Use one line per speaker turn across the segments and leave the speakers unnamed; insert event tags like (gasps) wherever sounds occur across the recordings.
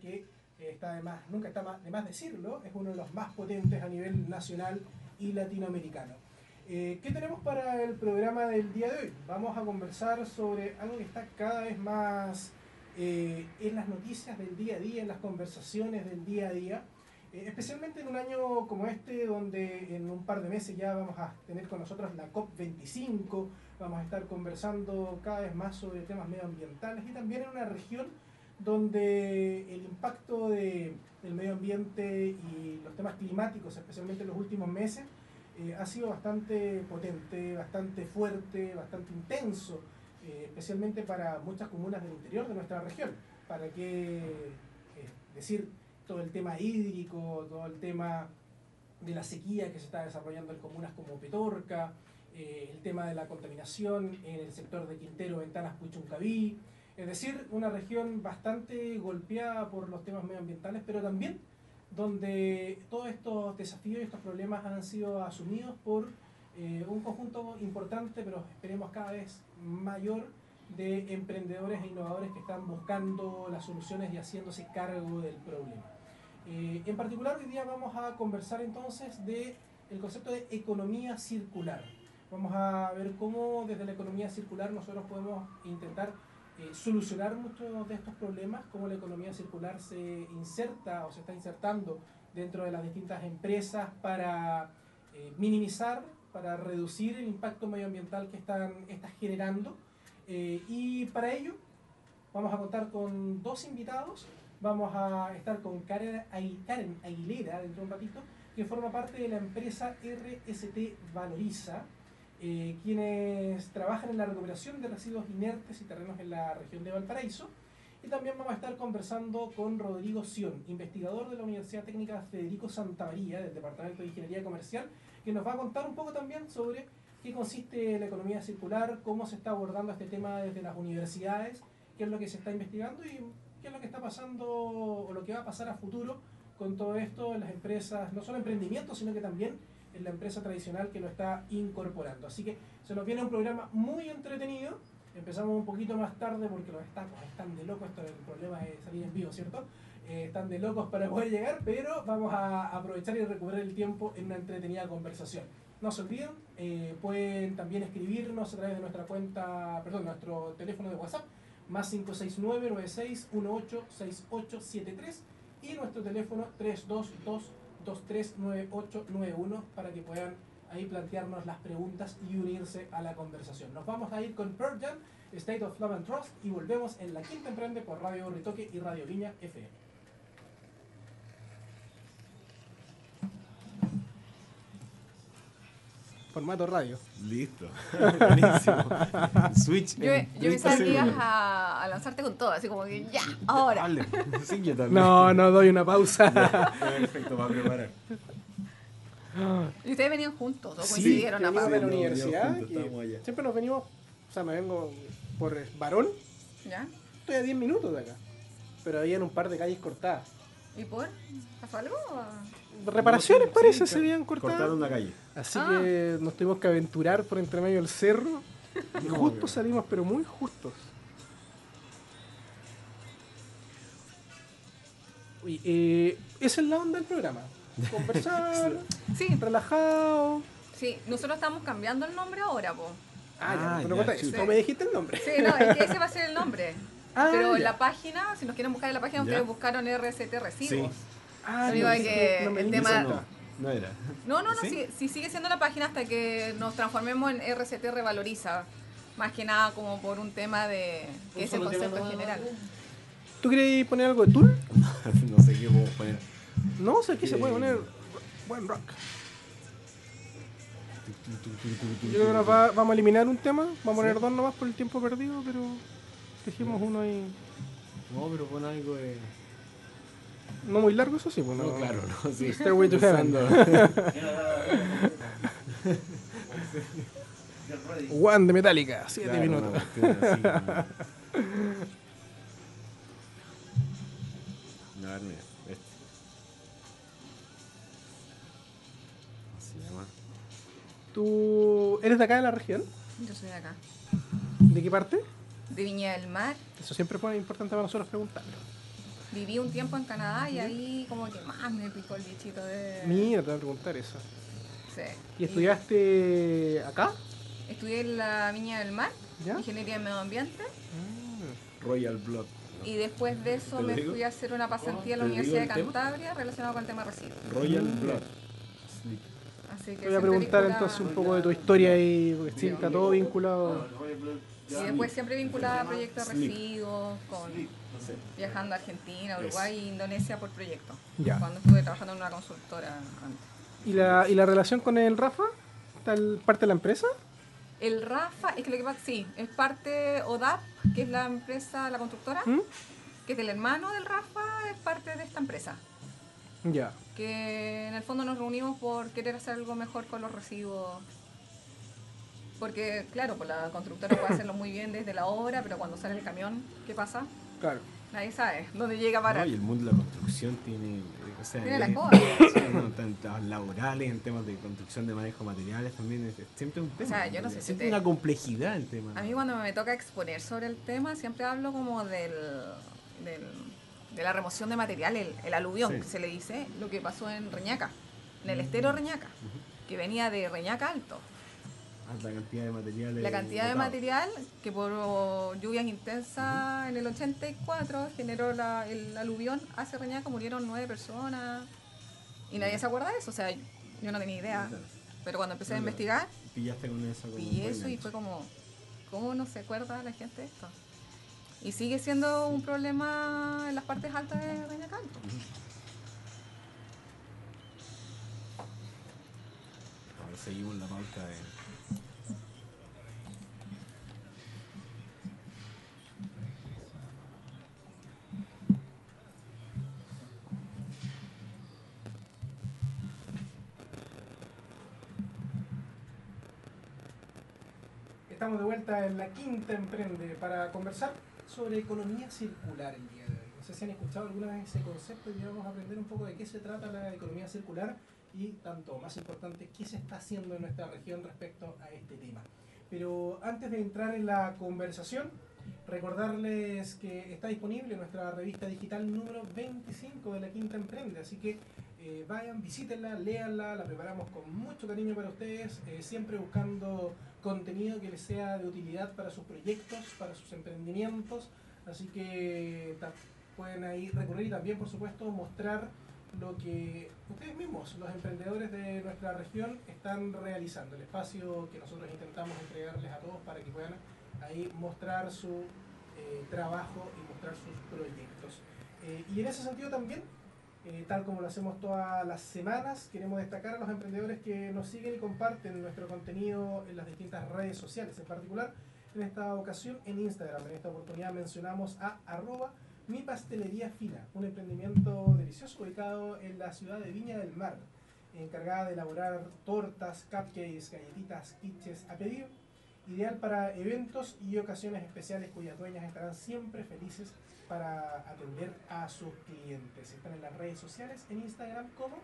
que eh, está de más, nunca está de más decirlo, es uno de los más potentes a nivel nacional y latinoamericano. Eh, ¿Qué tenemos para el programa del día de hoy? Vamos a conversar sobre algo que está cada vez más eh, en las noticias del día a día, en las conversaciones del día a día, especialmente en un año como este, donde en un par de meses ya vamos a tener con nosotros la COP25, vamos a estar conversando cada vez más sobre temas medioambientales y también en una región donde el impacto de, del medio ambiente y los temas climáticos, especialmente en los últimos meses, eh, ha sido bastante potente, bastante fuerte, bastante intenso, eh, especialmente para muchas comunas del interior de nuestra región. Para qué eh, decir todo el tema hídrico, todo el tema de la sequía que se está desarrollando en comunas como Petorca, el tema de la contaminación en el sector de Quintero, Ventanas, Puchuncaví, es decir, una región bastante golpeada por los temas medioambientales, pero también donde todos estos desafíos y estos problemas han sido asumidos por eh, un conjunto importante, pero esperemos cada vez mayor, de emprendedores e innovadores que están buscando las soluciones y haciéndose cargo del problema. Eh, en particular, hoy día vamos a conversar entonces de el concepto de economía circular. Vamos a ver cómo desde la economía circular nosotros podemos intentar eh, solucionar muchos de estos problemas, cómo la economía circular se inserta o se está insertando dentro de las distintas empresas para eh, minimizar, para reducir el impacto medioambiental que están, está generando. Eh, y para ello vamos a contar con dos invitados. Vamos a estar con Karen, Karen Aguilera dentro de un ratito, que forma parte de la empresa RST Valoriza, eh, quienes trabajan en la recuperación de residuos inertes y terrenos en la región de Valparaíso. Y también vamos a estar conversando con Rodrigo Sion, investigador de la Universidad Técnica Federico Santa María, del Departamento de Ingeniería Comercial, que nos va a contar un poco también sobre qué consiste la economía circular, cómo se está abordando este tema desde las universidades, qué es lo que se está investigando y qué es lo que está pasando o lo que va a pasar a futuro con todo esto en las empresas, no solo emprendimientos, sino que también en la empresa tradicional que lo está incorporando. Así que se nos viene un programa muy entretenido. Empezamos un poquito más tarde porque los están, están de locos, esto el problema es salir en vivo, ¿cierto? Eh, están de locos para poder llegar, pero vamos a aprovechar y recuperar el tiempo en una entretenida conversación. No se olviden, eh, pueden también escribirnos a través de nuestra cuenta, perdón, nuestro teléfono de WhatsApp, más 569 96 y nuestro teléfono 322 239891 para que puedan ahí plantearnos las preguntas y unirse a la conversación. Nos vamos a ir con Pearl Jam, State of Love and Trust y volvemos en la quinta emprende por Radio Ritoque y Radio Viña FM. Formato radio.
Listo. (laughs) Buenísimo.
Switch. Yo, yo pensaba que ibas a, lanzarte con todo, así como que ya, ahora.
Sí, yo también. No, no doy una pausa.
perfecto, para preparar. (gasps)
¿Y ustedes venían juntos o coincidieron
a de la universidad? siempre nos venimos, o sea, me vengo por varón.
¿Ya?
Estoy a 10 minutos de acá. Pero había un par de calles cortadas.
¿Y por? ¿Pasó algo?
Reparaciones parece se habían cortado.
Cortaron una calle.
Así ah. que nos tuvimos que aventurar por entre medio del cerro. (laughs) Y justo salimos, pero muy justos. Uy, eh, esa es la onda del programa. (laughs) Conversar,
sí.
relajado.
Sí, nosotros estamos cambiando el nombre ahora, po.
Ah, ya, no me dijiste el nombre.
Sí, no, es que ese va a ser el nombre. (laughs) Ah, pero en la página, si nos quieren buscar en la página, ustedes buscaron RCT Residuos. Sí. Ah, no, que no, el tema...
No, no era.
No, no, no, ¿Sí? sigue siendo la página hasta que nos transformemos en RCT Revaloriza. Más que nada como por un tema de... que es el concepto en general.
¿Tú querías poner algo de Tool? (laughs)
no sé qué puedo poner.
No, sé qué se puede poner buen rock. Yo creo que nos va, vamos a eliminar un tema, vamos a poner dos nomás por el tiempo perdido, pero dejemos uno ahí.
No, pero pon algo de...
No muy largo, eso sí.
Pues, no, claro, no, sí.
Stairway to Heaven. (laughs) One de Metallica, 7 minutos. No, no,
este. se llama?
¿Tú eres de acá de la región?
Yo soy de acá.
¿De qué parte?
De Viña del Mar.
Eso siempre es importante para nosotros preguntarlo.
Viví un tiempo en Canadá y ahí como que más me picó el bichito de...
Mira, te voy a preguntar eso.
Sí.
¿Y estudiaste acá?
Estudié en la Viña del Mar,
¿Ya?
Ingeniería en Medio Ambiente.
Royal Blood.
Y después de eso
¿Te lo
me
digo?
fui a hacer una pasantía a la
¿Te lo digo
Universidad de
el tema?
Cantabria relacionado con el tema residuos.
Royal
Mm.
Blood. Sleep.
Así que
voy a preguntar
vinculada-
entonces un poco de tu historia ahí, porque sí, está todo vinculado.
Y después siempre vinculada a proyectos de residuos, con viajando a Argentina, Uruguay e Indonesia por proyectos.
Ya.
Cuando estuve trabajando en una consultora antes.
¿Y la, ¿Y la relación con el Rafa? ¿Está el- parte de la empresa?
El Rafa, es que lo que pasa, sí, es parte ODAP, que es la empresa, la constructora,
¿Mm?
que es del hermano del Rafa, es parte de esta empresa.
Ya.
Que en el fondo nos reunimos por querer hacer algo mejor con los residuos. Porque, claro, pues la constructora puede hacerlo muy bien desde la obra, pero cuando sale el camión, ¿qué pasa?
Claro.
Nadie sabe dónde llega a parar.
No, y el mundo de la construcción tiene. O sea,
Tiene la
es-
escoba. (coughs)
sí, no, tanto laborales, en temas de construcción de manejo de materiales también es, es siempre un tema.
sea, yo no sé si
siempre
te-
una complejidad el tema.
A mí cuando me toca exponer sobre el tema, siempre hablo como del, del- de la remoción de material, el, el aluvión,
Sí.
que se le dice, lo que pasó en Reñaca, en el estero Reñaca, que venía de Reñaca Alto.
La cantidad de materiales.
La cantidad de material que por lluvias intensas en el 84 generó la- el aluvión hacia Reñaca, murieron nueve personas y nadie se acuerda de eso, o sea, yo no tenía idea. Pero cuando empecé a investigar,
Pillaste con eso. como
pillé eso y fue como, ¿cómo no se acuerda la gente de esto? Y sigue siendo un problema en las partes altas de Reñaca Alto.
Ahora seguimos la pauta de.
Estamos de vuelta en la quinta emprende para conversar sobre economía circular el día de hoy. No sé si han escuchado alguna vez ese concepto y vamos a aprender un poco de qué se trata la economía circular y tanto más importante qué se está haciendo en nuestra región respecto a este tema. Pero antes de entrar en la conversación, recordarles que está disponible nuestra revista digital número 25 de la Quinta Emprende, así que eh, vayan, visítenla, léanla, la preparamos con mucho cariño para ustedes, eh, siempre buscando contenido que les sea de utilidad para sus proyectos, para sus emprendimientos, así que pueden ahí recurrir y también, por supuesto, mostrar lo que ustedes mismos, los emprendedores de nuestra región, están realizando, el espacio que nosotros intentamos entregarles a todos para que puedan ahí mostrar su eh, trabajo y mostrar sus proyectos. Eh, y en ese sentido también, eh, tal como lo hacemos todas las semanas, queremos destacar a los emprendedores que nos siguen y comparten nuestro contenido en las distintas redes sociales, en particular en esta ocasión en Instagram. En esta oportunidad mencionamos a arroba mi pastelería fina, un emprendimiento delicioso ubicado en la ciudad de Viña del Mar, encargada de elaborar tortas, cupcakes, galletitas, quiches a pedido, ideal para eventos y ocasiones especiales cuyas dueñas estarán siempre felices para atender a sus clientes. Están en las redes sociales, en Instagram como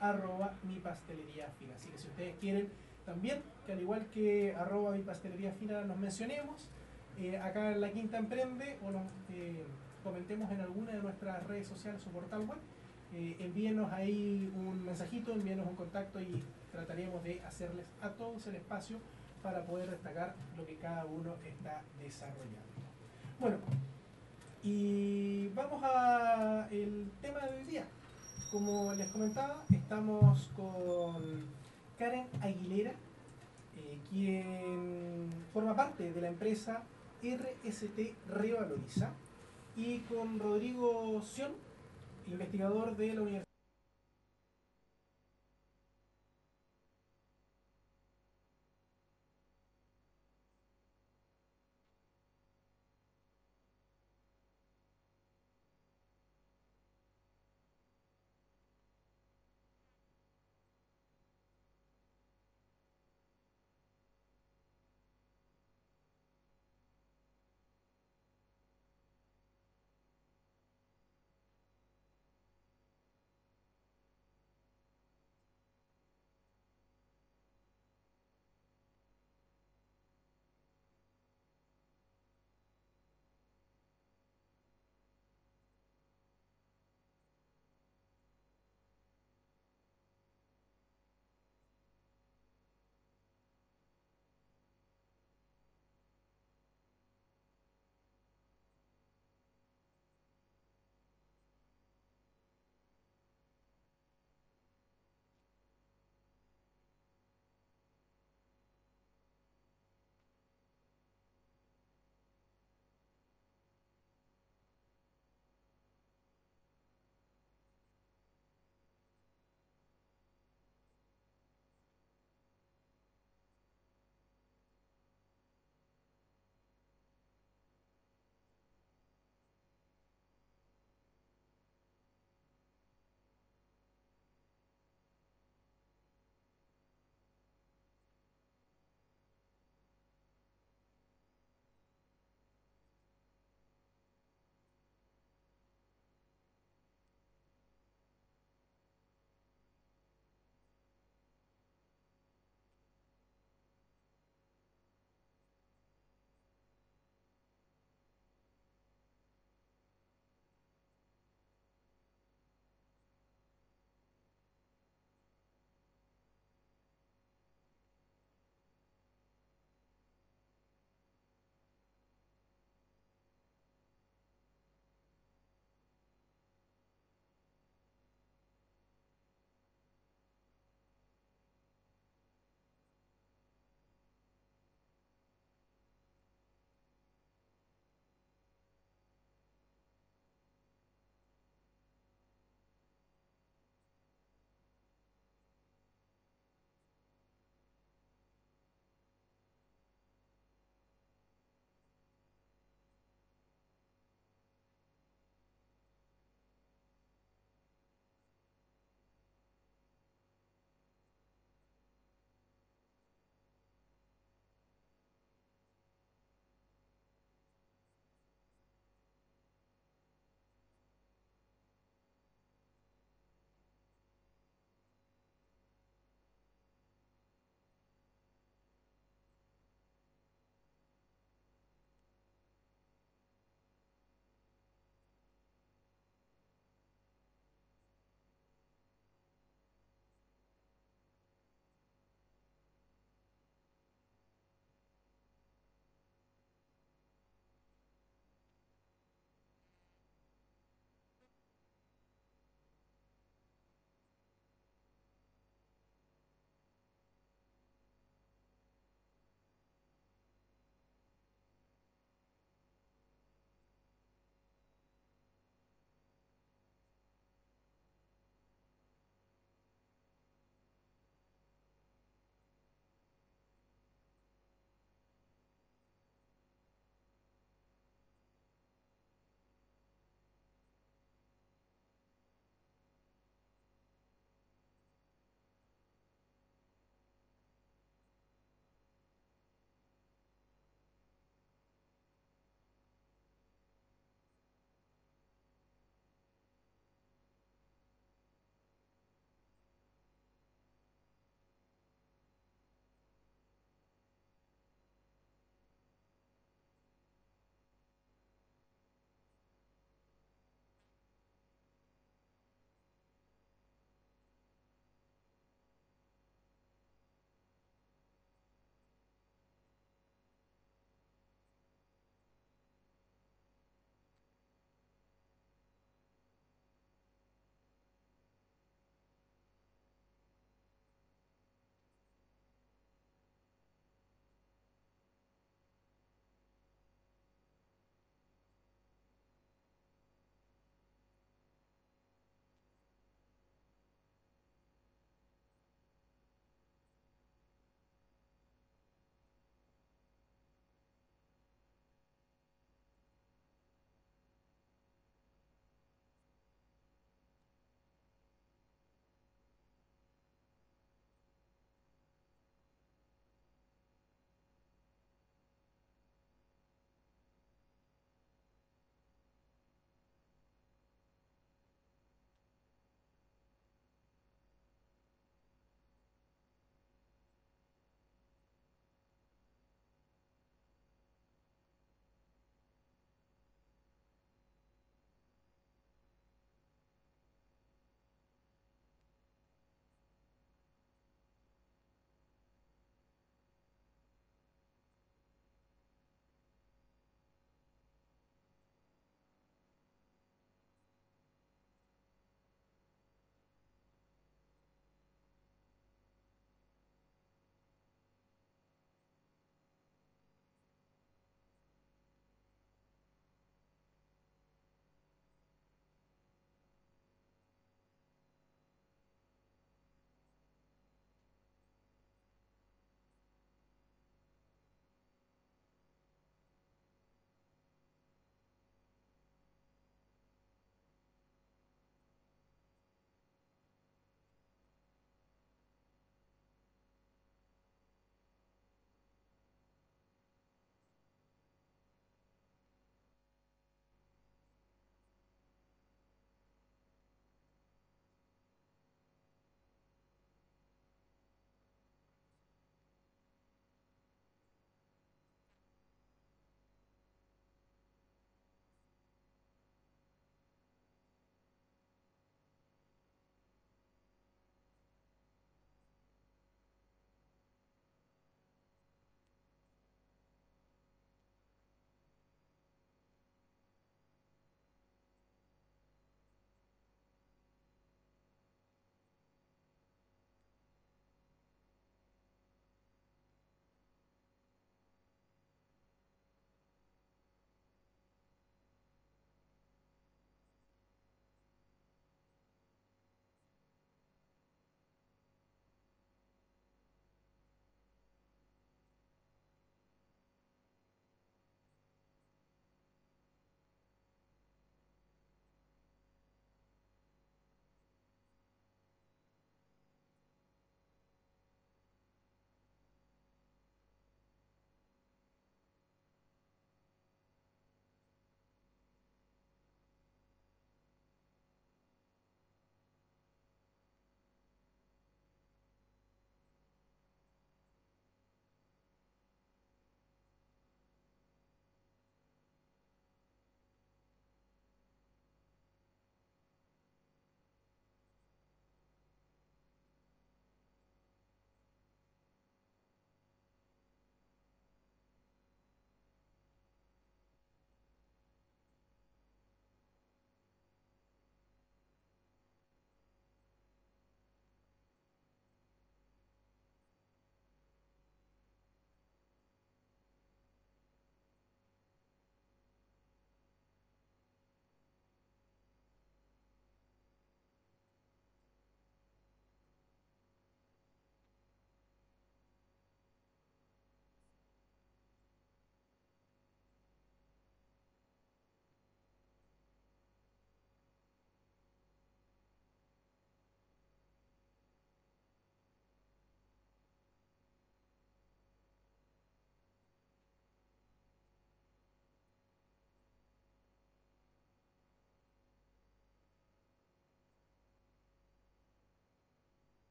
arroba mi pastelería fina. Así que si ustedes quieren también, que al igual que arroba mi pastelería fina nos mencionemos, eh, acá en la Quinta Emprende o nos eh, comentemos en alguna de nuestras redes sociales o portal web, eh, envíenos ahí un mensajito, envíenos un contacto y trataremos de hacerles a todos el espacio para poder destacar lo que cada uno está desarrollando. Bueno, y vamos a el tema de hoy día. Como les comentaba, estamos con Karen Aguilera, eh, quien forma parte de la empresa RST Revaloriza, y con Rodrigo Sion, investigador de la Universidad.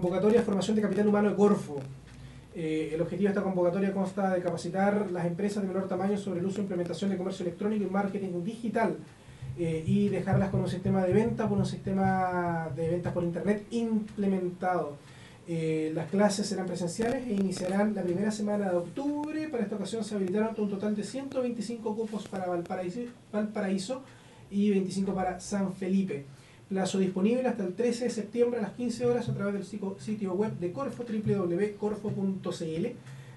Convocatoria formación de capital humano de Corfo. Eh, el objetivo de esta convocatoria consta de capacitar las empresas de menor tamaño sobre el uso e implementación de comercio electrónico y marketing digital eh, y dejarlas con un sistema de venta, con un sistema de ventas por internet implementado. Eh, las clases serán presenciales e iniciarán la primera semana de octubre. Para esta ocasión se habilitaron un total de 125 cupos para Valparaíso, Valparaíso y 25 para San Felipe. Plazo disponible hasta el 13 de septiembre a las 15 horas a través del sitio web de Corfo, www.corfo.cl,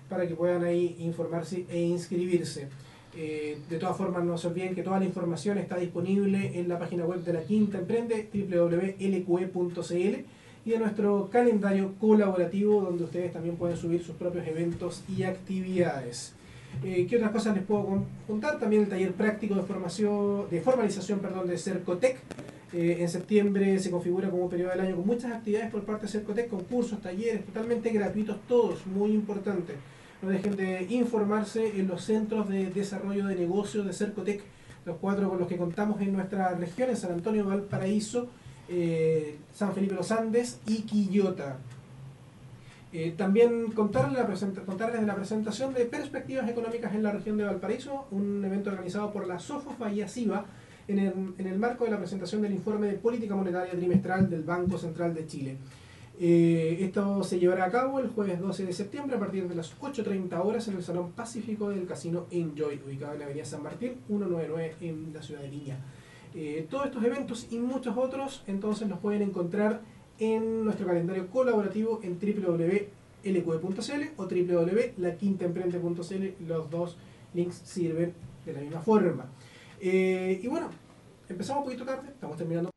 para que puedan ahí informarse e inscribirse. Eh, de todas formas, no se olviden que toda la información está disponible en la página web de la Quinta Emprende, www.lqe.cl, y en nuestro calendario colaborativo, donde ustedes también pueden subir sus propios eventos y actividades. Eh, ¿Qué otras cosas les puedo contar? También el taller práctico de formación, de formalización perdón, de Cercotec, eh, en septiembre se configura como periodo del año con muchas actividades por parte de Cercotec, concursos, talleres, totalmente gratuitos todos, muy importante. No dejen de informarse en los centros de desarrollo de negocios de Cercotec, los cuatro con los que contamos en nuestra región, en San Antonio, Valparaíso, eh, San Felipe Los Andes y Quillota. Eh, también contarles, la de la presentación de perspectivas económicas en la región de Valparaíso, un evento organizado por la SOFOFA y ASIVA, en el, marco de la presentación del informe de política monetaria trimestral del Banco Central de Chile. Eh, esto se llevará a cabo el jueves 12 de septiembre a partir de las 8.30 horas en el Salón Pacífico del Casino Enjoy, ubicado en la Avenida San Martín 199 en la ciudad de Viña. Eh, todos estos eventos y muchos otros entonces los pueden encontrar en nuestro calendario colaborativo en www.lq.cl o www.laquintaemprende.cl. Los dos links sirven de la misma forma. Eh, y bueno, empezamos un poquito tarde, estamos terminando